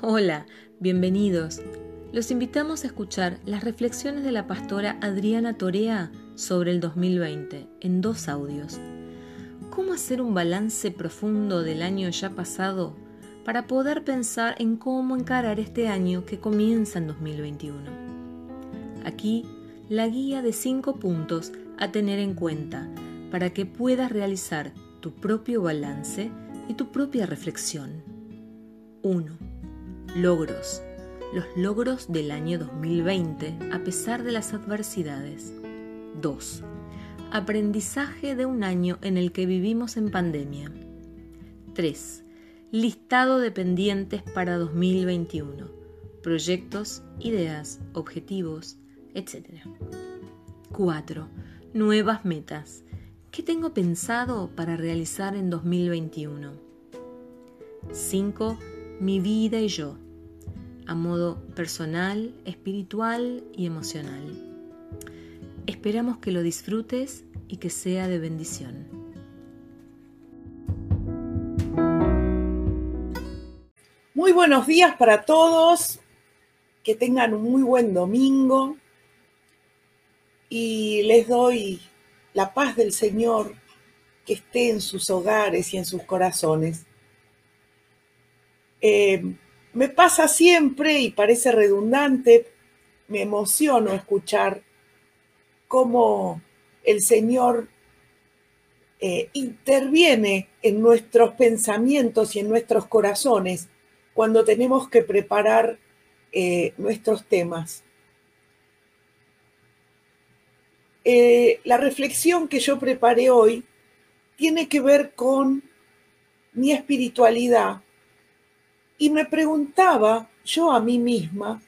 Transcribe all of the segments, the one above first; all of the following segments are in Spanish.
Hola, bienvenidos. Los invitamos a escuchar las reflexiones de la pastora Adriana Torea sobre el 2020 en dos audios. ¿Cómo hacer un balance profundo del año ya pasado para poder pensar en cómo encarar este año que comienza en 2021? Aquí la guía de cinco puntos a tener en cuenta para que puedas realizar tu propio balance y tu propia reflexión. 1 Logros. Los logros del año 2020 a pesar de las adversidades. 2. Aprendizaje de un año en el que vivimos en pandemia. 3. Listado de pendientes para 2021. Proyectos, ideas, objetivos, etc. 4. Nuevas metas. ¿Qué tengo pensado para realizar en 2021? 5 mi vida y yo, a modo personal, espiritual y emocional. Esperamos que lo disfrutes y que sea de bendición. Muy buenos días para todos, que tengan un muy buen domingo y les doy la paz del Señor que esté en sus hogares y en sus corazones. Eh, me pasa siempre y parece redundante, me emociono escuchar cómo el Señor eh, interviene en nuestros pensamientos y en nuestros corazones cuando tenemos que preparar eh, nuestros temas. la reflexión que yo preparé hoy tiene que ver con mi espiritualidad y me preguntaba yo a mí misma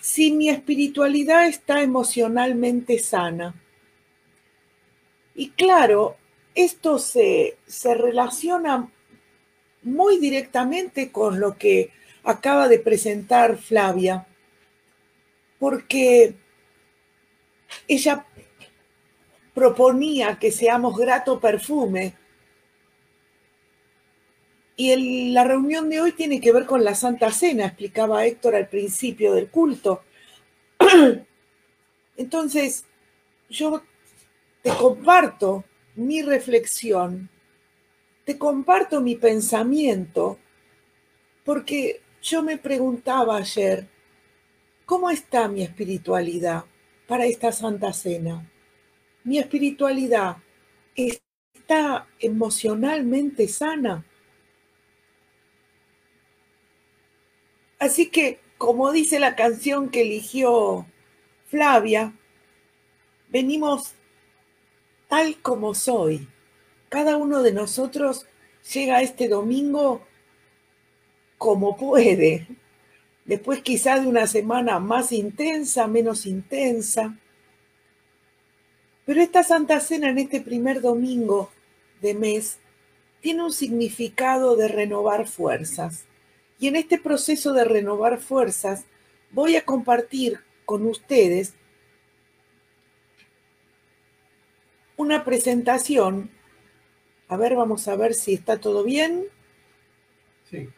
si mi espiritualidad está emocionalmente sana. Y claro, esto se, se relaciona muy directamente con lo que acaba de presentar Flavia, porque ella proponía que seamos grato perfume y la reunión de hoy tiene que ver con la Santa Cena, explicaba Héctor al principio del culto. Entonces, yo te comparto mi reflexión, te comparto mi pensamiento, porque yo me preguntaba ayer, ¿cómo está mi espiritualidad para esta Santa Cena? Mi espiritualidad está emocionalmente sana Así que, como dice la canción que eligió Flavia, venimos tal como soy. Cada uno de nosotros llega este domingo como puede. Después quizás de una semana más intensa, menos intensa. Pero esta Santa Cena en este primer domingo de mes tiene un significado de renovar fuerzas y en este proceso de renovar fuerzas voy a compartir con ustedes una presentación. A ver, vamos a ver si está todo bien. Sí.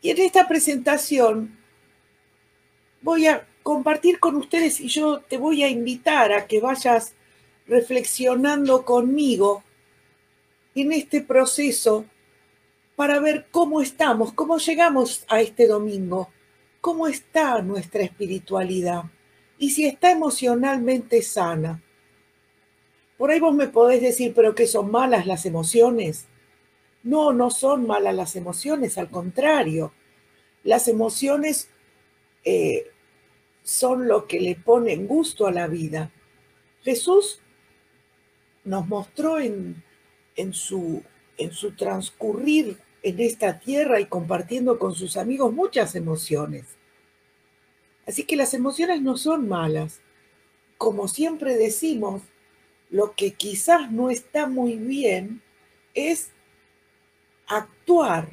Y en esta presentación voy a compartir con ustedes y yo te voy a invitar a que vayas reflexionando conmigo en este proceso para ver cómo estamos, cómo llegamos a este domingo, cómo está nuestra espiritualidad y si está emocionalmente sana. Por ahí vos me podés decir, pero que son malas las emociones. No, no son malas las emociones, al contrario. Las emociones eh, son lo que le ponen gusto a la vida. Jesús nos mostró en, en su en su transcurrir en esta tierra y compartiendo con sus amigos muchas emociones. Así que las emociones no son malas. Como siempre decimos, lo que quizás no está muy bien es actuar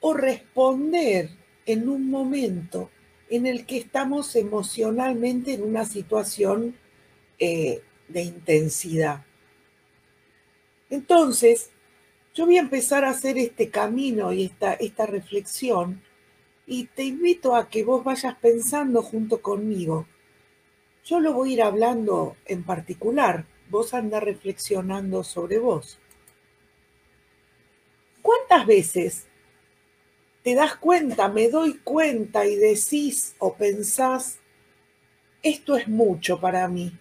o responder en un momento en el que estamos emocionalmente en una situación eh, de intensidad. Entonces, yo voy a empezar a hacer este camino y esta, esta reflexión y te invito a que vos vayas pensando junto conmigo. Yo lo voy a ir hablando en particular, vos anda reflexionando sobre vos. ¿Cuántas veces te das cuenta, me doy cuenta y decís o pensás, esto es mucho para mí?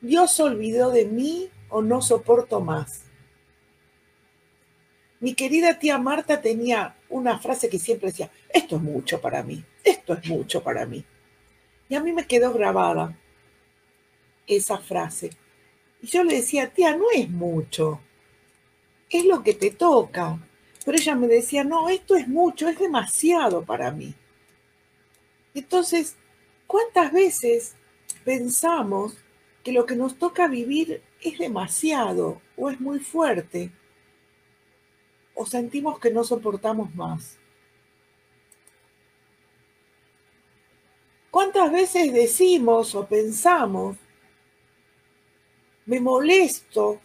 Dios olvidó de mí o no soporto más. Mi querida tía Marta tenía una frase que siempre decía, esto es mucho para mí, esto es mucho para mí. Y a mí me quedó grabada esa frase. Y yo le decía, tía, no es mucho, es lo que te toca. Pero ella me decía, no, esto es mucho, es demasiado para mí. Entonces, ¿cuántas veces pensamos que lo que nos toca vivir es demasiado o es muy fuerte? O sentimos que no soportamos más. ¿Cuántas veces decimos o pensamos, me molesto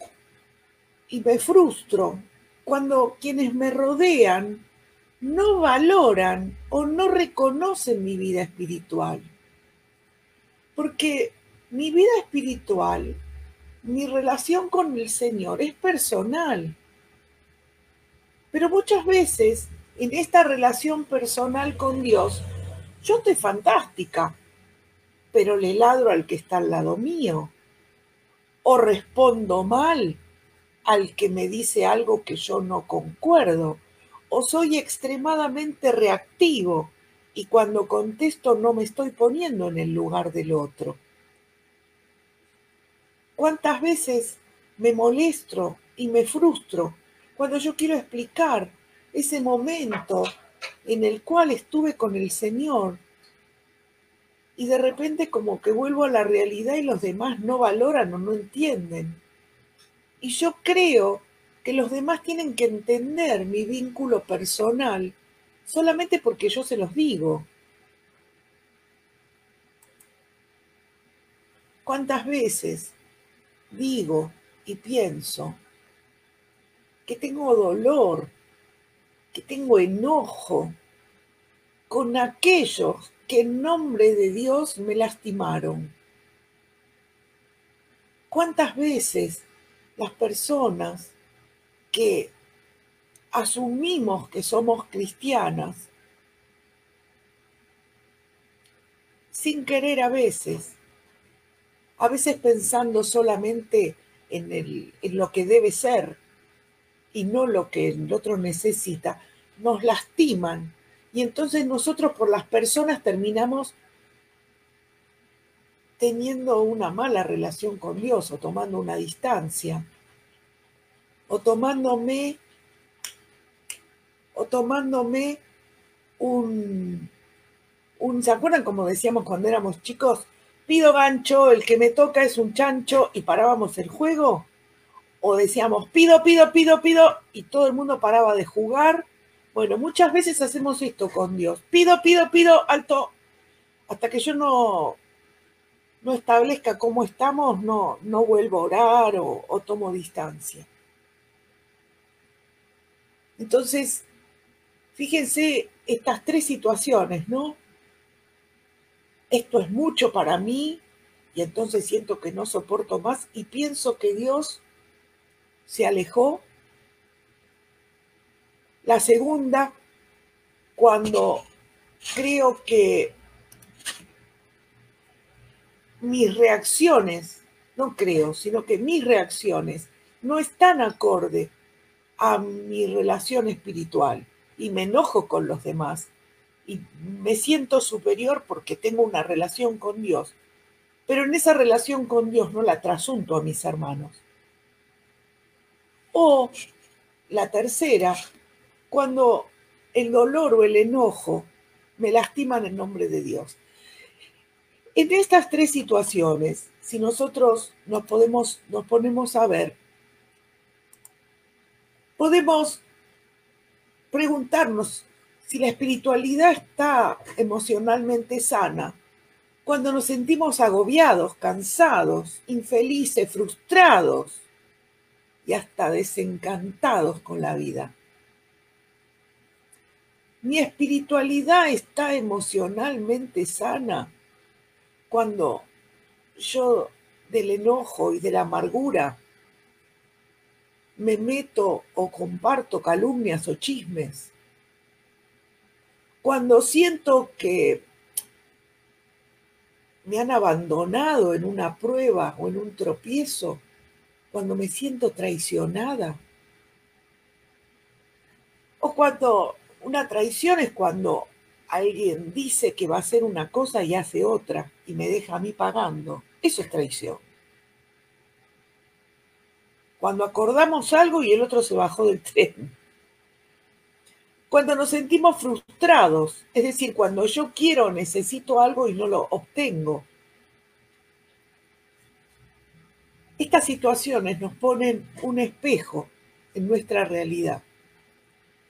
y me frustro cuando quienes me rodean no valoran o no reconocen mi vida espiritual? Porque mi vida espiritual, mi relación con el Señor es personal pero muchas veces en esta relación personal con Dios, yo estoy fantástica, pero le ladro al que está al lado mío. O respondo mal al que me dice algo que yo no concuerdo. O soy extremadamente reactivo y cuando contesto no me estoy poniendo en el lugar del otro. ¿Cuántas veces me molesto y me frustro cuando yo quiero explicar ese momento en el cual estuve con el Señor y de repente como que vuelvo a la realidad y los demás no valoran o no entienden. Y yo creo que los demás tienen que entender mi vínculo personal solamente porque yo se los digo. ¿Cuántas veces digo y pienso que tengo dolor, que tengo enojo con aquellos que en nombre de Dios me lastimaron. ¿Cuántas veces las personas que asumimos que somos cristianas, sin querer a veces, a veces pensando solamente en, en lo que debe ser, y no lo que el otro necesita, nos lastiman. Y entonces nosotros por las personas terminamos teniendo una mala relación con Dios o tomando una distancia o tomándome o tomándome un, ¿se acuerdan como decíamos cuando éramos chicos? Pido gancho, el que me toca es un chancho y parábamos el juego o decíamos pido, pido, pido, pido, y todo el mundo paraba de jugar. Bueno, muchas veces hacemos esto con Dios. Pido, pido, pido, alto. Hasta que yo no, no establezca cómo estamos, no, no vuelvo a orar o, o tomo distancia. Entonces, fíjense estas tres situaciones, ¿no? Esto es mucho para mí y entonces siento que no soporto más y pienso que Dios se alejó. La segunda, cuando creo que mis reacciones, no creo, sino que mis reacciones no están acorde a mi relación espiritual y me enojo con los demás y me siento superior porque tengo una relación con Dios, pero en esa relación con Dios no la trasunto a mis hermanos. O la tercera, cuando el dolor o el enojo me lastiman en nombre de Dios. En estas tres situaciones, si nosotros nos, podemos, nos ponemos a ver, podemos preguntarnos si la espiritualidad está emocionalmente sana cuando nos sentimos agobiados, cansados, infelices, frustrados y hasta desencantados con la vida. Mi espiritualidad está emocionalmente sana cuando yo del enojo y de la amargura me meto o comparto calumnias o chismes. Cuando siento que me han abandonado en una prueba o en un tropiezo, cuando me siento traicionada. O cuando una traición es cuando alguien dice que va a hacer una cosa y hace otra y me deja a mí pagando. Eso es traición. Cuando acordamos algo y el otro se bajó del tren. Cuando nos sentimos frustrados, es decir, cuando yo quiero, necesito algo y no lo obtengo. Estas situaciones nos ponen un espejo en nuestra realidad.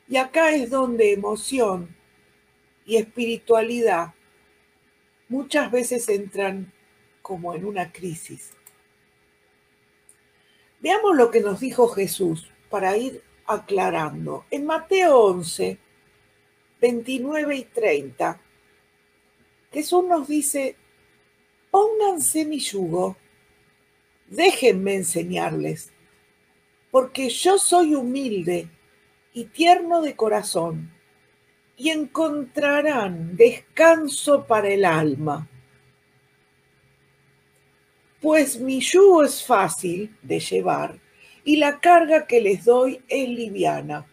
Y acá es donde emoción y espiritualidad muchas veces entran como en una crisis. Veamos lo que nos dijo Jesús para ir aclarando. En Mateo 11, 29 y 30, Jesús nos dice, pónganse mi yugo, déjenme enseñarles, porque yo soy humilde y tierno de corazón, y encontrarán descanso para el alma. Pues mi yugo es fácil de llevar y la carga que les doy es liviana.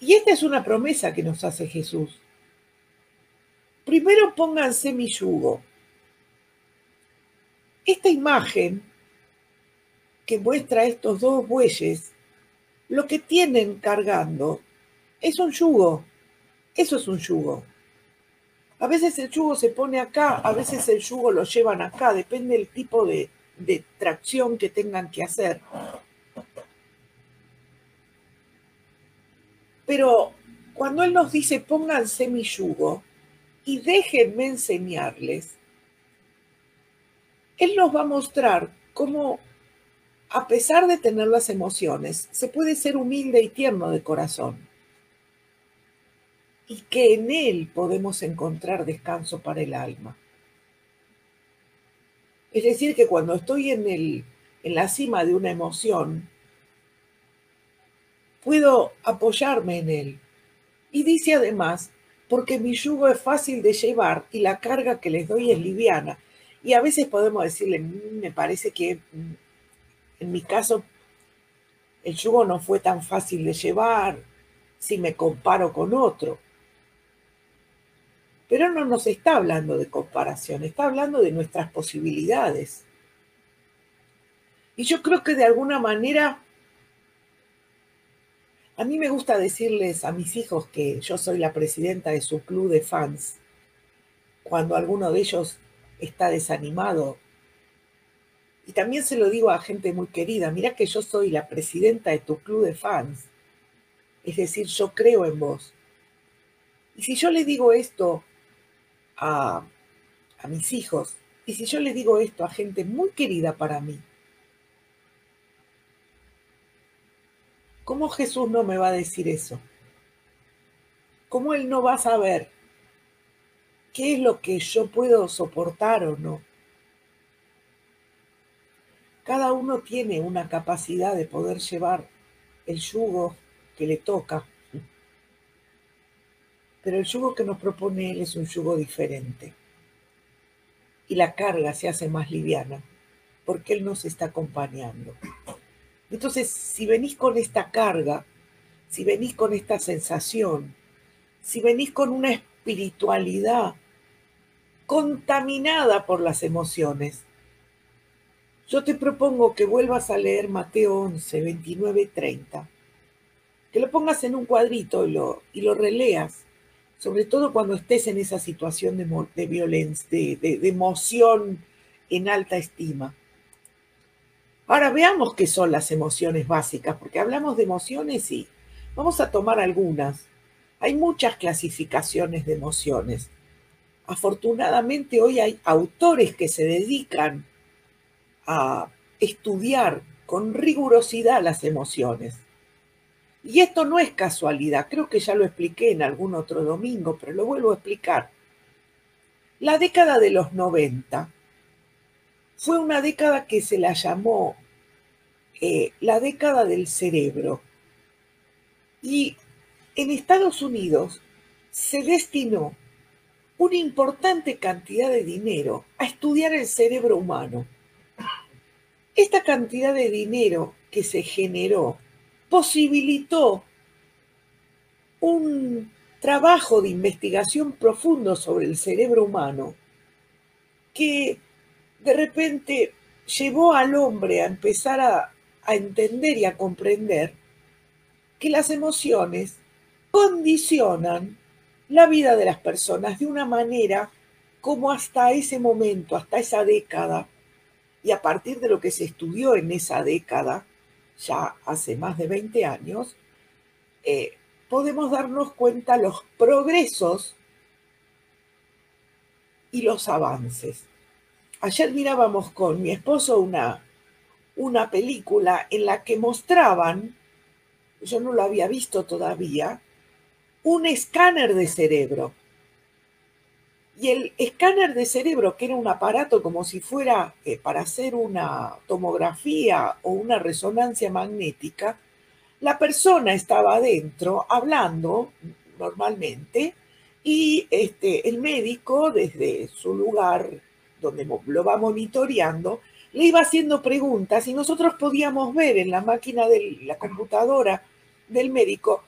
Y esta es una promesa que nos hace Jesús. Primero pónganse mi yugo. Esta imagen que muestra estos dos bueyes, lo que tienen cargando es un yugo. Eso es un yugo. A veces el yugo se pone acá, a veces el yugo lo llevan acá, depende del tipo de, de tracción que tengan que hacer. Pero cuando Él nos dice pónganse mi yugo y déjenme enseñarles, Él nos va a mostrar cómo, a pesar de tener las emociones, se puede ser humilde y tierno de corazón. Y que en Él podemos encontrar descanso para el alma. Es decir, que cuando estoy en, el, en la cima de una emoción, puedo apoyarme en él. Y dice además, porque mi yugo es fácil de llevar y la carga que les doy es liviana. Y a veces podemos decirle, mm, me parece que mm, en mi caso el yugo no fue tan fácil de llevar si me comparo con otro. Pero no nos está hablando de comparación, está hablando de nuestras posibilidades. Y yo creo que de alguna manera, a mí me gusta decirles a mis hijos que yo soy la presidenta de su club de fans, cuando alguno de ellos está desanimado. Y también se lo digo a gente muy querida, mira que yo soy la presidenta de tu club de fans. Es decir, yo creo en vos. Y si yo le digo esto a, mis hijos, y si yo le digo esto a gente muy querida para mí, ¿cómo Jesús no me va a decir eso? ¿Cómo Él no va a saber qué es lo que yo puedo soportar o no? Cada uno tiene una capacidad de poder llevar el yugo que le toca pero el yugo que nos propone Él es un yugo diferente. Y la carga se hace más liviana, porque Él nos está acompañando. Entonces, si venís con esta carga, si venís con esta sensación, si venís con una espiritualidad contaminada por las emociones, yo te propongo que vuelvas a leer Mateo 11, 29, 30, que lo pongas en un cuadrito y lo, y lo releas sobre todo cuando estés en esa situación de, violencia, de, emoción en alta estima. Ahora veamos qué son las emociones básicas, porque hablamos de emociones y vamos a tomar algunas. Hay muchas clasificaciones de emociones. Afortunadamente hoy hay autores que se dedican a estudiar con rigurosidad las emociones. Y esto no es casualidad, creo que ya lo expliqué en algún otro domingo, pero lo vuelvo a explicar. La década de los 90 fue una década que se la llamó eh, la década del cerebro. Y en Estados Unidos se destinó una importante cantidad de dinero a estudiar el cerebro humano. Esta cantidad de dinero que se generó posibilitó un trabajo de investigación profundo sobre el cerebro humano que de repente llevó al hombre a empezar a, a entender y a comprender que las emociones condicionan la vida de las personas de una manera como hasta ese momento, hasta esa década, y a partir de lo que se estudió en esa década, ya hace más de 20 años, eh, podemos darnos cuenta los progresos y los avances. Ayer mirábamos con mi esposo una, una película en la que mostraban, yo no lo había visto todavía, un escáner de cerebro. Y el escáner de cerebro, que era un aparato como si fuera eh, para hacer una tomografía o una resonancia magnética, la persona estaba adentro hablando normalmente y este, el médico desde su lugar donde lo va monitoreando, le iba haciendo preguntas y nosotros podíamos ver en la máquina de la computadora del médico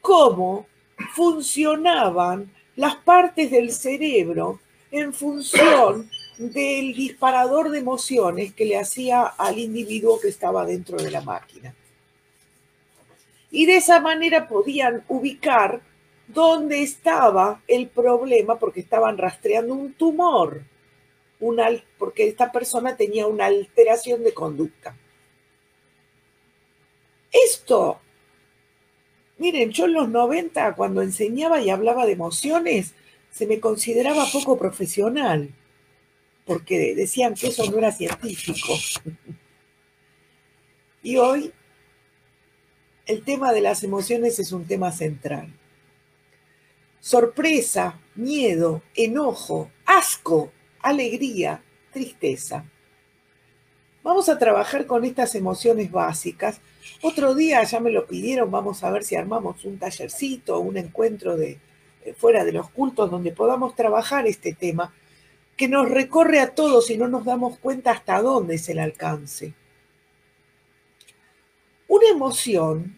cómo funcionaban las partes del cerebro en función del disparador de emociones que le hacía al individuo que estaba dentro de la máquina. Y de esa manera podían ubicar dónde estaba el problema porque estaban rastreando un tumor, una, porque esta persona tenía una alteración de conducta. Esto Miren, yo en los 90, cuando enseñaba y hablaba de emociones, se me consideraba poco profesional, porque decían que eso no era científico. Y hoy el tema de las emociones es un tema central. Sorpresa, miedo, enojo, asco, alegría, tristeza. Vamos a trabajar con estas emociones básicas otro día ya me lo pidieron, vamos a ver si armamos un tallercito, un encuentro de eh, fuera de los cultos donde podamos trabajar este tema que nos recorre a todos y no nos damos cuenta hasta dónde es el alcance. Una emoción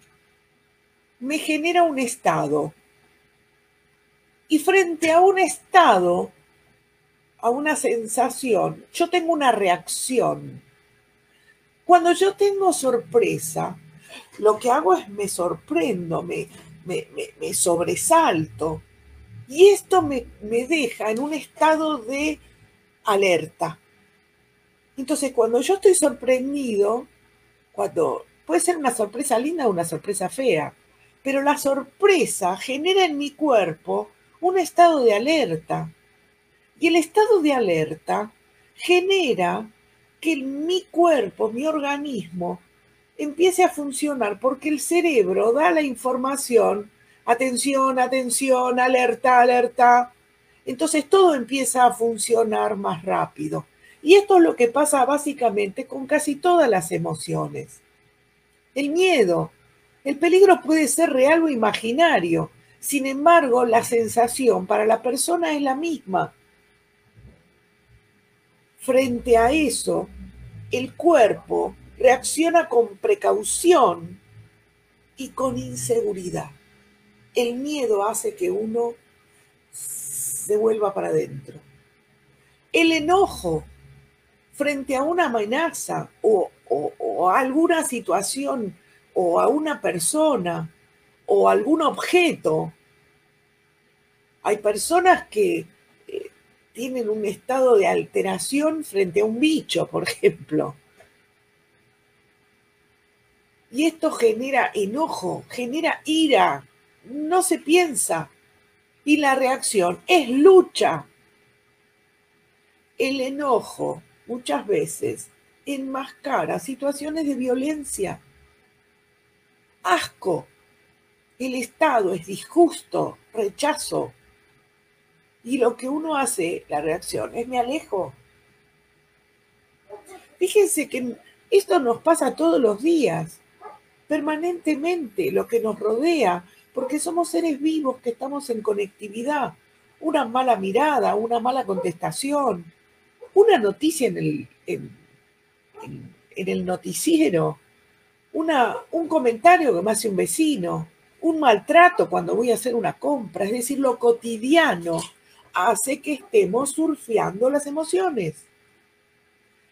me genera un estado y frente a un estado, a una sensación, yo tengo una reacción. Cuando yo tengo sorpresa, lo que hago es me sorprendo, me, me, sobresalto. Y esto me, me deja en un estado de alerta. Entonces, cuando yo estoy sorprendido, cuando puede ser una sorpresa linda o una sorpresa fea, pero la sorpresa genera en mi cuerpo un estado de alerta. Y el estado de alerta genera que mi cuerpo, mi organismo, empiece a funcionar porque el cerebro da la información, atención, atención, alerta, alerta. Entonces todo empieza a funcionar más rápido. Y esto es lo que pasa básicamente con casi todas las emociones. El miedo, el peligro puede ser real o imaginario. Sin embargo, la sensación para la persona es la misma. Frente a eso, el cuerpo reacciona con precaución y con inseguridad. El miedo hace que uno se vuelva para adentro. El enojo frente a una amenaza o, a alguna situación o a una persona o algún objeto. Hay personas que tienen un estado de alteración frente a un bicho, por ejemplo. Y esto genera enojo, genera ira, no se piensa. Y la reacción es lucha. El enojo muchas veces enmascara situaciones de violencia. Asco. El Estado es disgusto, rechazo. Y lo que uno hace, la reacción, es me alejo. Fíjense que esto nos pasa todos los días, permanentemente, lo que nos rodea, porque somos seres vivos que estamos en conectividad. Una mala mirada, una mala contestación, una noticia en el, en, el noticiero, una, un comentario que me hace un vecino, un maltrato cuando voy a hacer una compra, es decir, lo cotidiano hace que estemos surfeando las emociones.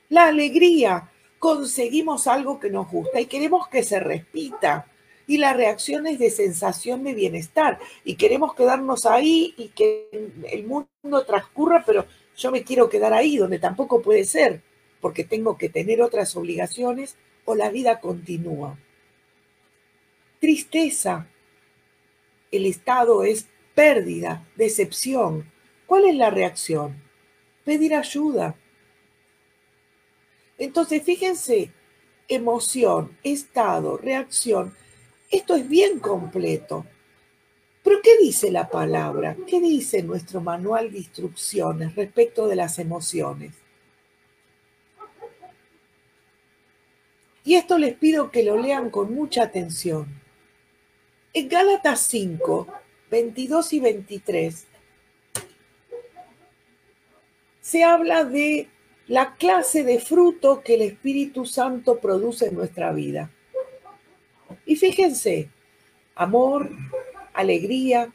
La alegría, conseguimos algo que nos gusta y queremos que se repita. Y la reacción es de sensación de bienestar. Y queremos quedarnos ahí y que el mundo transcurra, pero yo me quiero quedar ahí, donde tampoco puede ser, porque tengo que tener otras obligaciones o la vida continúa. Tristeza. El estado es pérdida, decepción. ¿Cuál es la reacción? Pedir ayuda. Entonces, fíjense, emoción, estado, reacción, esto es bien completo. Pero ¿qué dice la palabra? ¿Qué dice nuestro manual de instrucciones respecto de las emociones? Y esto les pido que lo lean con mucha atención. En Gálatas 5, 22 y 23, se habla de la clase de fruto que el Espíritu Santo produce en nuestra vida. Y fíjense, amor, alegría,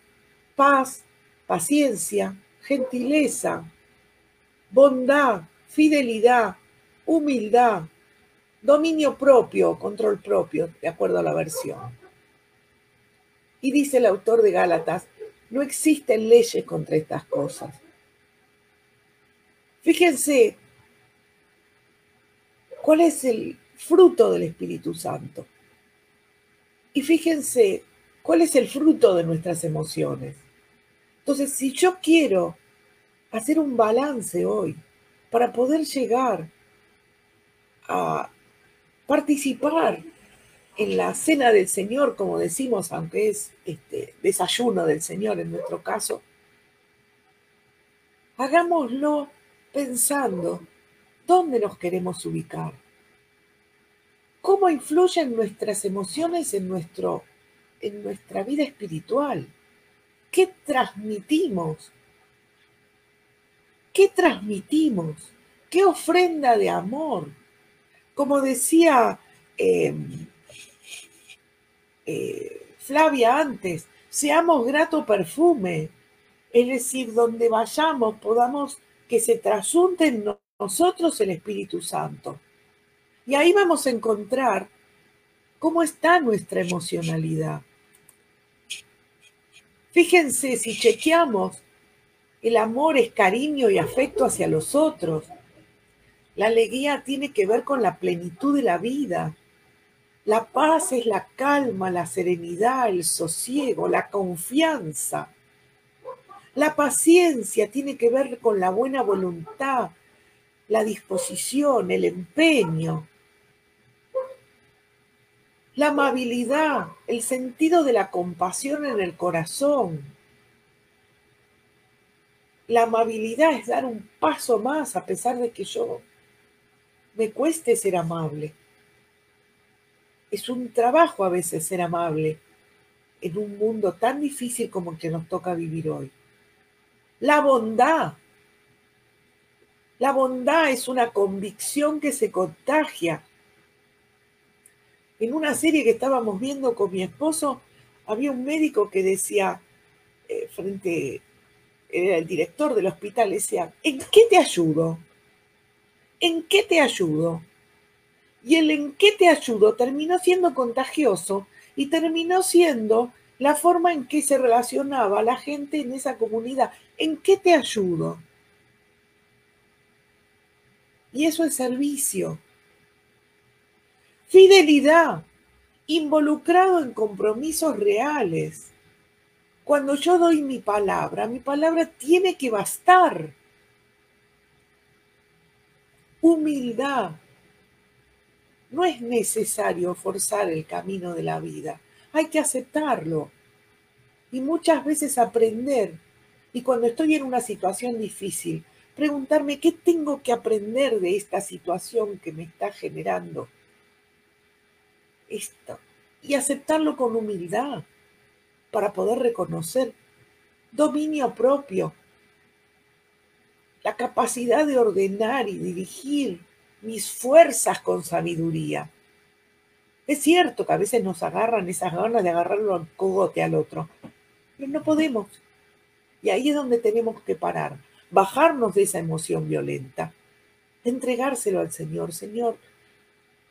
paz, paciencia, gentileza, bondad, fidelidad, humildad, dominio propio, control propio, de acuerdo a la versión. Y dice el autor de Gálatas, no existen leyes contra estas cosas. Fíjense cuál es el fruto del Espíritu Santo. Y fíjense cuál es el fruto de nuestras emociones. Entonces, si yo quiero hacer un balance hoy para poder llegar a participar en la cena del Señor, como decimos, aunque es este desayuno del Señor en nuestro caso, hagámoslo pensando ¿Dónde nos queremos ubicar? ¿Cómo influyen nuestras emociones en, nuestro, en nuestra vida espiritual? ¿Qué transmitimos? ¿Qué transmitimos? ¿Qué ofrenda de amor? Como decía em, eh, Flavia antes, seamos grato perfume, es decir, donde vayamos podamos que se trasunten nosotros el Espíritu Santo. Y ahí vamos a encontrar cómo está nuestra emocionalidad. Fíjense, si chequeamos, el amor es cariño y afecto hacia los otros. La alegría tiene que ver con la plenitud de la vida. La paz es la calma, la serenidad, el sosiego, la confianza. La paciencia tiene que ver con la buena voluntad, la disposición, el empeño, la amabilidad, el sentido de la compasión en el corazón. La amabilidad es dar un paso más a pesar de que yo me cueste ser amable. Es un trabajo a veces ser amable en un mundo tan difícil como el que nos toca vivir hoy. La bondad la bondad es una convicción que se contagia. En una serie que estábamos viendo con mi esposo, había un médico que decía, eh, frente, el director del hospital, decía, ¿en qué te ayudo? ¿En qué te ayudo? Y el en qué te ayudo terminó siendo contagioso y terminó siendo la forma en que se relacionaba la gente en esa comunidad. ¿En qué te ayudo? Y eso es servicio. Fidelidad, involucrado en compromisos reales. Cuando yo doy mi palabra, mi palabra tiene que bastar. Humildad, No es necesario forzar el camino de la vida, hay que aceptarlo y muchas veces aprender. Y cuando estoy en una situación difícil, preguntarme qué tengo que aprender de esta situación que me está generando esto y aceptarlo con humildad para poder reconocer dominio propio, la capacidad de ordenar y dirigir mis fuerzas con sabiduría. Es cierto que a veces nos agarran esas ganas de agarrarlo al cogote al otro, pero no podemos. Y ahí es donde tenemos que parar, bajarnos de esa emoción violenta, entregárselo al Señor. Señor,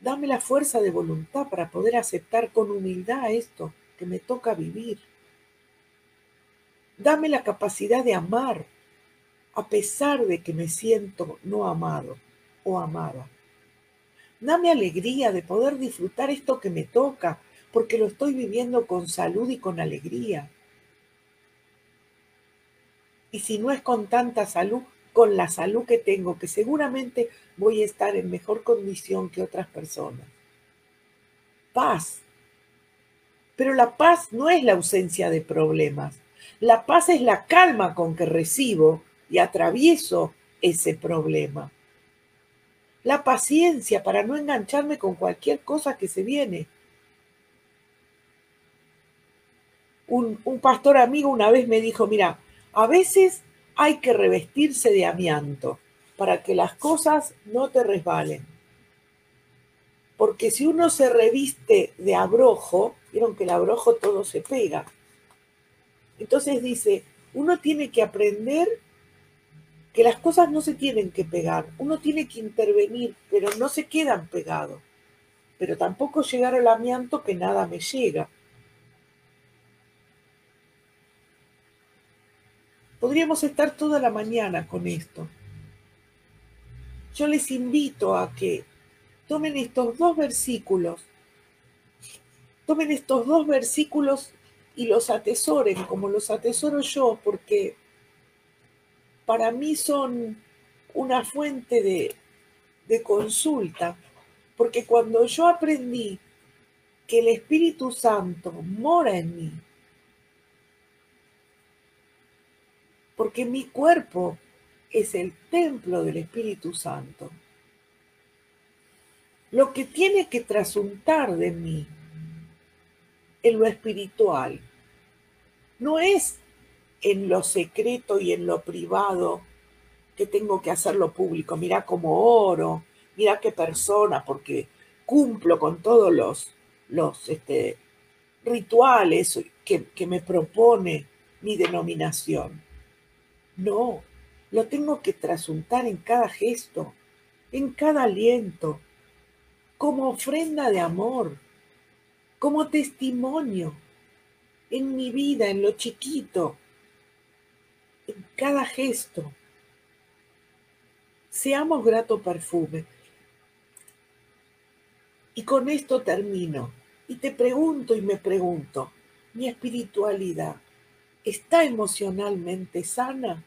dame la fuerza de voluntad para poder aceptar con humildad esto que me toca vivir. Dame la capacidad de amar a pesar de que me siento no amado o amada. Dame alegría de poder disfrutar esto que me toca, porque lo estoy viviendo con salud y con alegría. Y si no es con tanta salud, con la salud que tengo, que seguramente voy a estar en mejor condición que otras personas. Paz. Pero la paz no es la ausencia de problemas. La paz es la calma con que recibo y atravieso ese problema la paciencia para no engancharme con cualquier cosa que se viene. Un, pastor amigo una vez me dijo, mira, a veces hay que revestirse de amianto para que las cosas no te resbalen. Porque si uno se reviste de abrojo, vieron que el abrojo todo se pega. Entonces dice, uno tiene que aprender que las cosas no se tienen que pegar, uno tiene que intervenir, pero no se quedan pegados. Pero tampoco llegar al amianto que nada me llega. Podríamos estar toda la mañana con esto. Yo les invito a que tomen estos dos versículos, tomen estos dos versículos y los atesoren como los atesoro yo, porque para mí son una fuente de, consulta, porque cuando yo aprendí que el Espíritu Santo mora en mí, porque mi cuerpo es el templo del Espíritu Santo. Lo que tiene que trasuntar de mí en lo espiritual no es en lo secreto y en lo privado que tengo que hacerlo público. Mira cómo oro, mira qué persona, porque cumplo con todos los, este, rituales que me propone mi denominación. No, lo tengo que trasuntar en cada gesto, en cada aliento, como ofrenda de amor, como testimonio en mi vida, en lo chiquito, en cada gesto. Seamos grato perfume. Y con esto termino. Y te pregunto y me pregunto, ¿mi espiritualidad está emocionalmente sana?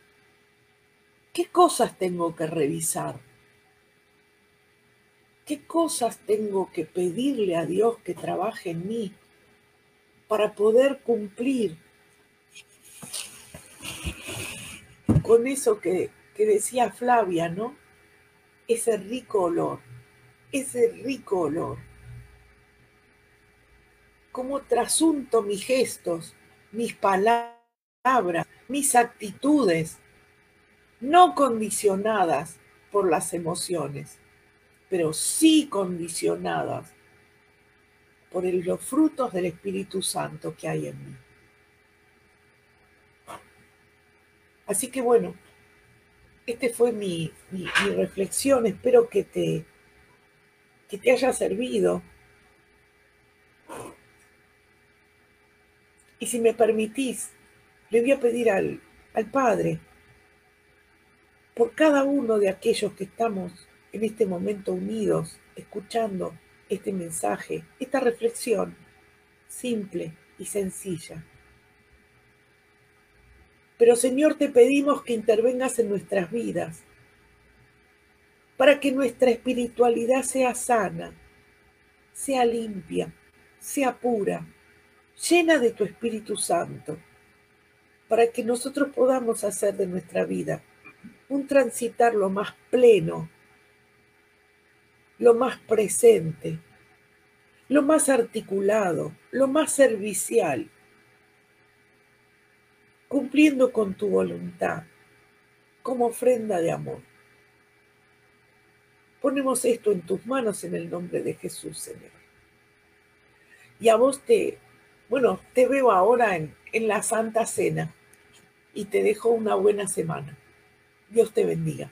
¿Qué cosas tengo que revisar? ¿Qué cosas tengo que pedirle a Dios que trabaje en mí para poder cumplir con eso que, decía Flavia, ¿no? Ese rico olor, ese rico olor. Cómo trasunto mis gestos, mis palabras, mis actitudes, no condicionadas por las emociones, pero sí condicionadas por los frutos del Espíritu Santo que hay en mí. Así que bueno, este fue mi, reflexión. Espero que te, que te haya servido. Y si me permitís, le voy a pedir al, al Padre, por cada uno de aquellos que estamos en este momento unidos, escuchando este mensaje, esta reflexión simple y sencilla. Pero Señor, te pedimos que intervengas en nuestras vidas para que nuestra espiritualidad sea sana, sea limpia, sea pura, llena de tu Espíritu Santo, para que nosotros podamos hacer de nuestra vida un transitar lo más pleno, lo más presente, lo más articulado, lo más servicial, cumpliendo con tu voluntad como ofrenda de amor. Ponemos esto en tus manos en el nombre de Jesús, Señor. Y a vos te, bueno, te veo ahora en, la Santa Cena y te dejo una buena semana. Dios te bendiga.